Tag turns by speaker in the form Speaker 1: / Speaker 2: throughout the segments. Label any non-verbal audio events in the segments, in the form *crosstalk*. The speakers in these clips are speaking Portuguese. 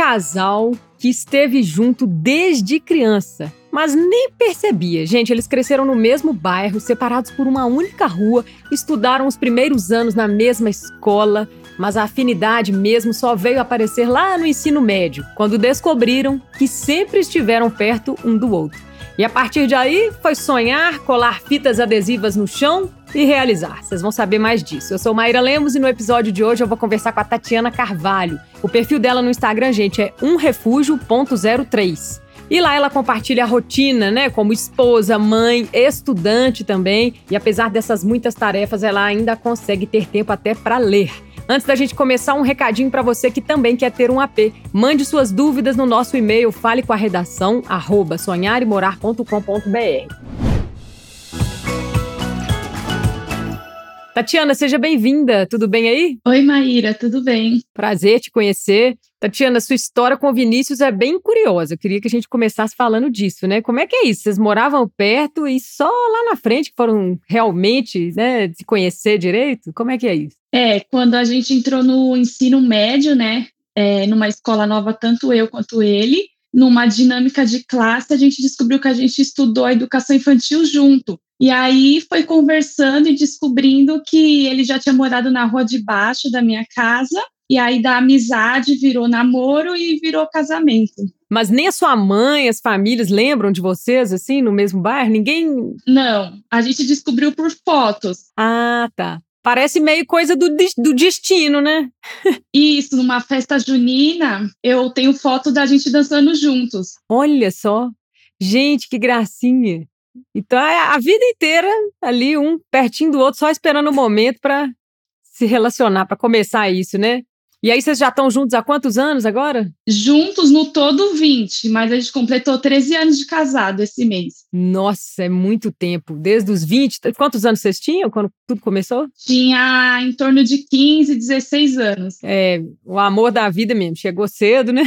Speaker 1: casal que esteve junto desde criança, mas nem percebia. Gente, eles cresceram no mesmo bairro, separados por uma única rua, estudaram os primeiros anos na mesma escola, mas a afinidade mesmo só veio aparecer lá no ensino médio, quando descobriram que sempre estiveram perto um do outro. E a partir de aí foi sonhar, colar fitas adesivas no chão e realizar. Vocês vão saber mais disso. Eu sou Maíra Lemos e no episódio de hoje eu vou conversar com a Tatiana Carvalho. O perfil dela no Instagram, gente, é umrefúgio.03. E lá ela compartilha a rotina, né? Como esposa, mãe, estudante também. E apesar dessas muitas tarefas, ela ainda consegue ter tempo até para ler. Antes da gente começar, um recadinho para você que também quer ter um AP. Mande suas dúvidas no nosso e-mail fale com a redação arroba sonharemorar.com.br. Tatiana, seja bem-vinda. Tudo bem aí?
Speaker 2: Oi, Maíra, tudo bem?
Speaker 1: Prazer te conhecer. Tatiana, sua história com o Vinícius é bem curiosa. Eu queria que a gente começasse falando disso, né? Como é que é isso? Vocês moravam perto e só lá na frente que foram realmente, né, se conhecer direito? Como é que é isso?
Speaker 2: É, quando a gente entrou no ensino médio, né, é, numa escola nova, tanto eu quanto ele, numa dinâmica de classe, a gente descobriu que a gente estudou a educação infantil junto. E aí foi conversando e descobrindo que ele já tinha morado na rua de baixo da minha casa e aí da amizade virou namoro e virou casamento.
Speaker 1: Mas nem a sua mãe, as famílias lembram de vocês, assim, no mesmo bairro? Ninguém.
Speaker 2: Não, a gente descobriu por fotos.
Speaker 1: Ah, tá. Parece meio coisa do, do destino, né?
Speaker 2: Isso, numa festa junina, eu tenho foto da gente dançando juntos.
Speaker 1: Olha só. Gente, que gracinha. Então é a vida inteira ali, um pertinho do outro, só esperando o momento para se relacionar, para começar isso, né? E aí vocês já estão juntos há quantos anos agora?
Speaker 2: Juntos no todo 20, mas a gente completou 13 anos de casado esse mês.
Speaker 1: Nossa, é muito tempo. Desde os 20, quantos anos vocês tinham quando tudo começou?
Speaker 2: Tinha em torno de 15, 16 anos.
Speaker 1: É, o amor da vida mesmo, chegou cedo, né?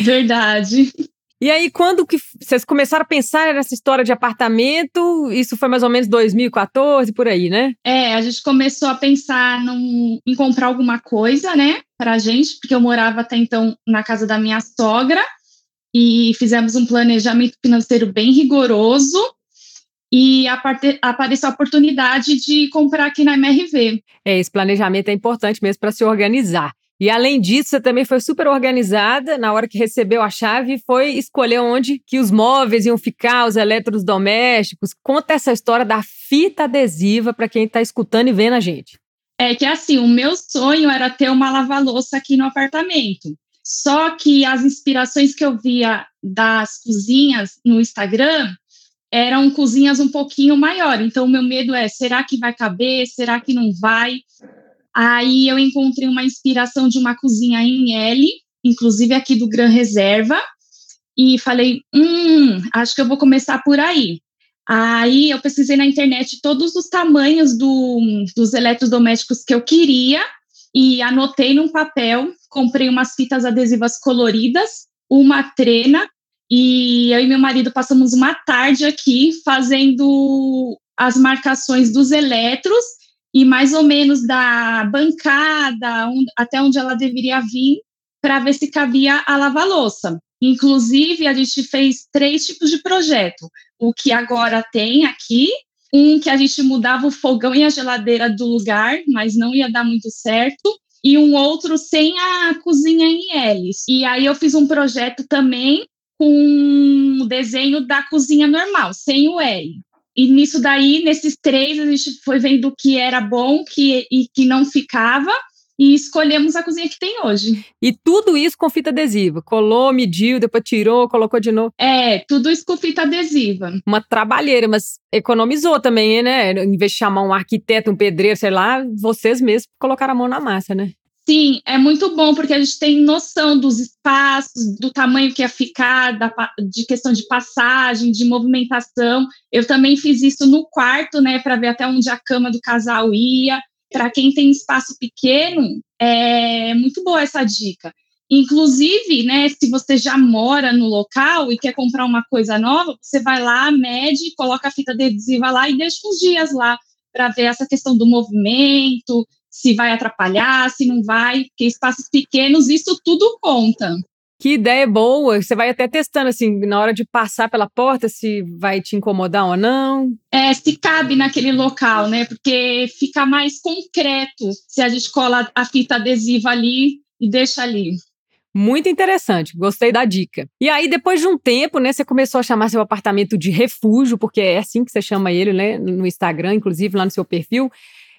Speaker 2: Verdade.
Speaker 1: E aí, quando que vocês começaram a pensar nessa história de apartamento? Isso foi mais ou menos 2014, por aí, né?
Speaker 2: É, a gente começou a pensar num, em comprar alguma coisa, né, pra gente, porque eu morava até então na casa da minha sogra e fizemos um planejamento financeiro bem rigoroso e apareceu a oportunidade de comprar aqui na MRV.
Speaker 1: É, esse planejamento é importante mesmo para se organizar. E além disso, você também foi super organizada na hora que recebeu a chave, foi escolher onde que os móveis iam ficar, os eletrodomésticos. Conta essa história da fita adesiva para quem está escutando e vendo a gente.
Speaker 2: É que assim, o meu sonho era ter uma lava-louça aqui no apartamento. Só que as inspirações que eu via das cozinhas no Instagram eram cozinhas um pouquinho maior. Então, o meu medo é: será que vai caber? Será que não vai? Aí eu encontrei uma inspiração de uma cozinha em L, inclusive aqui do Gran Reserva, e falei, hum, acho que eu vou começar por aí. Aí eu pesquisei na internet todos os tamanhos do, dos eletrodomésticos que eu queria e anotei num papel, comprei umas fitas adesivas coloridas, uma trena, e eu e meu marido passamos uma tarde aqui fazendo as marcações dos eletros e mais ou menos da bancada um, até onde ela deveria vir para ver se cabia a lava-louça. Inclusive, a gente fez três tipos de projeto. O que agora tem aqui, um que a gente mudava o fogão e a geladeira do lugar, mas não ia dar muito certo, e um outro sem a cozinha em L. E aí eu fiz um projeto também com o desenho da cozinha normal, sem o L. E nisso daí, nesses três, a gente foi vendo o que era bom que, e que não ficava e escolhemos a cozinha que tem hoje.
Speaker 1: E tudo isso com fita adesiva. Colou, mediu, depois tirou, colocou de novo.
Speaker 2: É, tudo isso com fita adesiva.
Speaker 1: Uma trabalheira, mas economizou também, né? Em vez de chamar um arquiteto, um pedreiro, sei lá, vocês mesmos colocaram a mão na massa, né?
Speaker 2: Sim, é muito bom porque a gente tem noção dos espaços, do tamanho que ia ficar, da, de questão de passagem, de movimentação. Eu também fiz isso no quarto, né, para ver até onde a cama do casal ia. Para quem tem espaço pequeno, é muito boa essa dica. Inclusive, né, se você já mora no local e quer comprar uma coisa nova, você vai lá, mede, coloca a fita adesiva lá e deixa uns dias lá para ver essa questão do movimento, se vai atrapalhar, se não vai, porque espaços pequenos, isso tudo conta.
Speaker 1: Que ideia boa. Você vai até testando, assim, na hora de passar pela porta, se vai te incomodar ou não.
Speaker 2: É, se cabe naquele local, né? Porque fica mais concreto se a gente cola a fita adesiva ali e deixa ali.
Speaker 1: Muito interessante, gostei da dica. E aí, depois de um tempo, né, você começou a chamar seu apartamento de refúgio, porque é assim que você chama ele, né, no Instagram, inclusive lá no seu perfil.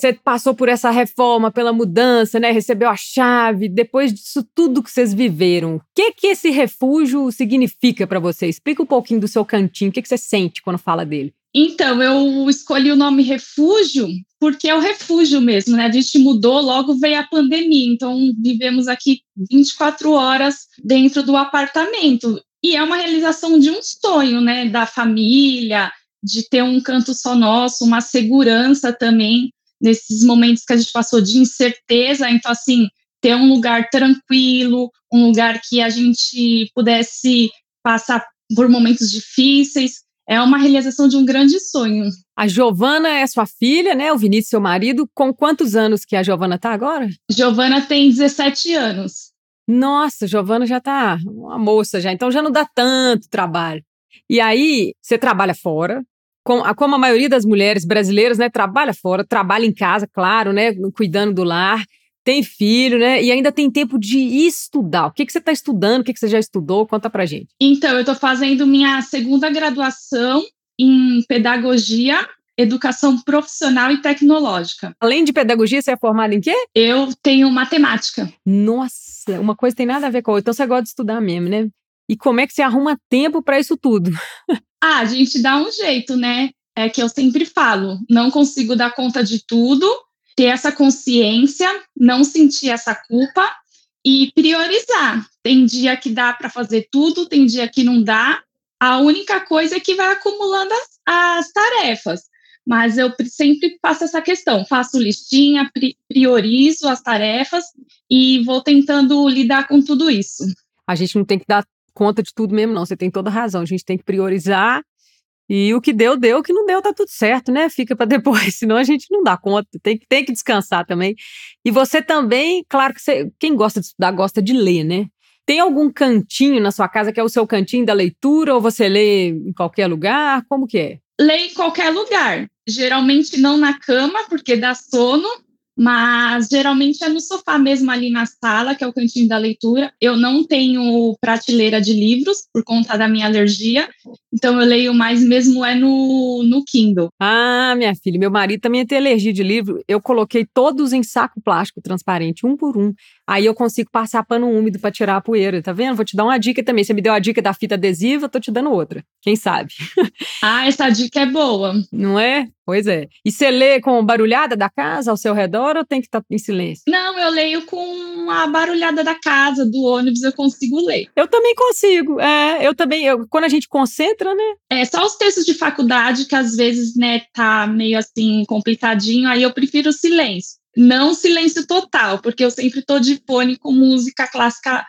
Speaker 1: Você passou por essa reforma, pela mudança, né? Recebeu a chave. Depois disso tudo que vocês viveram, o que que esse refúgio significa para você? Explica um pouquinho do seu cantinho. O que que você sente quando fala dele?
Speaker 2: Então, eu escolhi o nome refúgio porque é o refúgio mesmo, né? A gente mudou, logo veio a pandemia, então vivemos aqui 24 horas dentro do apartamento. E é uma realização de um sonho, né? Da família, de ter um canto só nosso, uma segurança também nesses momentos que a gente passou de incerteza. Então, assim, ter um lugar tranquilo, um lugar que a gente pudesse passar por momentos difíceis. É uma realização de um grande sonho.
Speaker 1: A Giovana é sua filha, né? O Vinícius, seu marido. Com quantos anos que a Giovana está agora?
Speaker 2: Giovana tem 17 anos.
Speaker 1: Nossa, Giovana já está uma moça já, então já não dá tanto trabalho. E aí, você trabalha fora, como a maioria das mulheres brasileiras, né, trabalha fora, trabalha em casa, claro, né, cuidando do lar, tem filho, né, e ainda tem tempo de estudar. O que, que você está estudando? O que, que você já estudou? Conta pra gente.
Speaker 2: Então, eu estou fazendo minha segunda graduação em pedagogia educação profissional e tecnológica.
Speaker 1: Além de pedagogia, você é formada em quê?
Speaker 2: Eu tenho matemática.
Speaker 1: Nossa, uma coisa tem nada a ver com a outra. Então você gosta de estudar mesmo, né? E como é que você arruma tempo para isso tudo?
Speaker 2: ah, a gente dá um jeito, né? É que eu sempre falo, não consigo dar conta de tudo, ter essa consciência, não sentir essa culpa e priorizar. Tem dia que dá para fazer tudo, tem dia que não dá. A única coisa é que vai acumulando as, as tarefas. Mas eu sempre faço essa questão, faço listinha, priorizo as tarefas e vou tentando lidar com tudo isso.
Speaker 1: A gente não tem que dar conta de tudo mesmo, não. Você tem toda razão. A gente tem que priorizar. E o que deu, deu. O que não deu, tá tudo certo, né? Fica para depois, *laughs* senão a gente não dá conta. Tem, tem que descansar também. E você também, claro que você, quem gosta de estudar, gosta de ler, né? Tem algum cantinho na sua casa que é o seu cantinho da leitura ou você lê em qualquer lugar? Como que é?
Speaker 2: Leio em qualquer lugar. Geralmente não na cama, porque dá sono, mas geralmente é no sofá mesmo ali na sala, que é o cantinho da leitura. Eu não tenho prateleira de livros por conta da minha alergia, então eu leio mais mesmo é no, no Kindle.
Speaker 1: Ah, minha filha, meu marido também tem alergia de livro. Eu coloquei todos em saco plástico transparente, um por um. Aí eu consigo passar pano úmido para tirar a poeira, tá vendo? Vou te dar uma dica também. Você me deu a dica da fita adesiva, tô te dando outra. Quem sabe? *laughs*
Speaker 2: ah, essa dica é boa.
Speaker 1: Não é? Pois é. E você lê com barulhada da casa ao seu redor ou tem que estar tá em silêncio?
Speaker 2: Não, eu leio com a barulhada da casa, do ônibus, eu consigo ler.
Speaker 1: Eu também consigo. É, eu também. Eu, quando a gente concentra, né?
Speaker 2: É, só os textos de faculdade que às vezes, né, tá meio assim complicadinho, aí eu prefiro o silêncio. Não silêncio total, porque eu sempre tô de fone com música clássica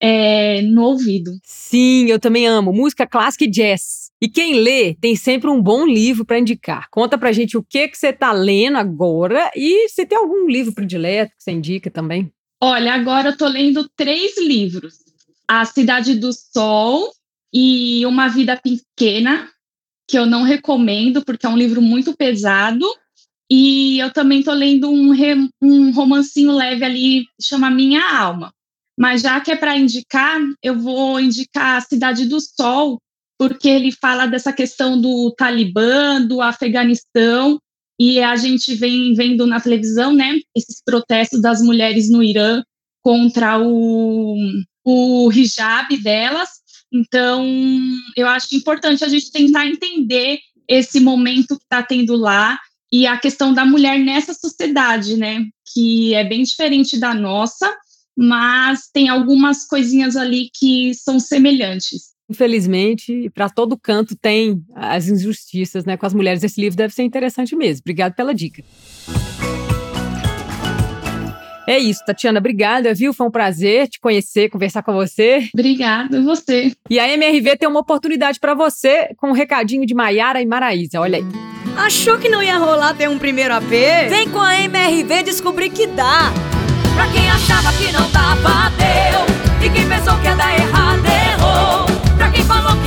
Speaker 2: é, no ouvido.
Speaker 1: Sim, eu também amo música clássica e jazz. E quem lê tem sempre um bom livro para indicar. Conta pra gente o que que você tá lendo agora e se tem algum livro predileto que você indica também.
Speaker 2: Olha, agora eu tô lendo três livros: A Cidade do Sol e Uma Vida Pequena, que eu não recomendo porque é um livro muito pesado. E eu também tô lendo um, um romancinho leve ali, chama Minha Alma. Mas já que é para indicar, eu vou indicar Cidade do Sol, porque ele fala dessa questão do Talibã, do Afeganistão, e a gente vem vendo na televisão, né, esses protestos das mulheres no Irã contra o, o hijab delas. Então, eu acho importante a gente tentar entender esse momento que está tendo lá e a questão da mulher nessa sociedade, né, que é bem diferente da nossa, mas tem algumas coisinhas ali que são semelhantes.
Speaker 1: Infelizmente, para todo canto tem as injustiças né, com as mulheres. Esse livro deve ser interessante mesmo. Obrigado pela dica. É isso, Tatiana, obrigada, viu? Foi um prazer te conhecer, conversar com você.
Speaker 2: Obrigada, você.
Speaker 1: E a MRV tem uma oportunidade para você com um recadinho de Maiara e Maraísa. Olha aí.
Speaker 3: Achou que não ia rolar ter um primeiro AP? Vem com a MRV descobrir que dá.
Speaker 4: Pra quem achava que não dava, deu.
Speaker 3: E quem pensou que ia dar errado, errou. Pra quem falou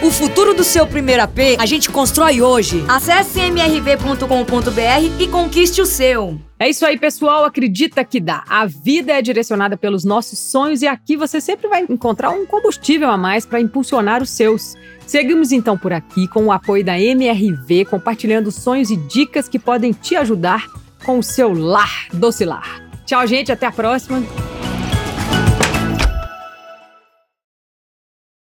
Speaker 4: O futuro do seu primeiro AP, a gente constrói hoje.
Speaker 3: Acesse mrv.com.br e conquiste o seu.
Speaker 1: É isso aí, pessoal. Acredita que dá. A vida é direcionada pelos nossos sonhos e aqui você sempre vai encontrar um combustível a mais para impulsionar os seus. Seguimos então por aqui com o apoio da MRV, compartilhando sonhos e dicas que podem te ajudar com o seu lar docilar. Tchau, gente. Até a próxima.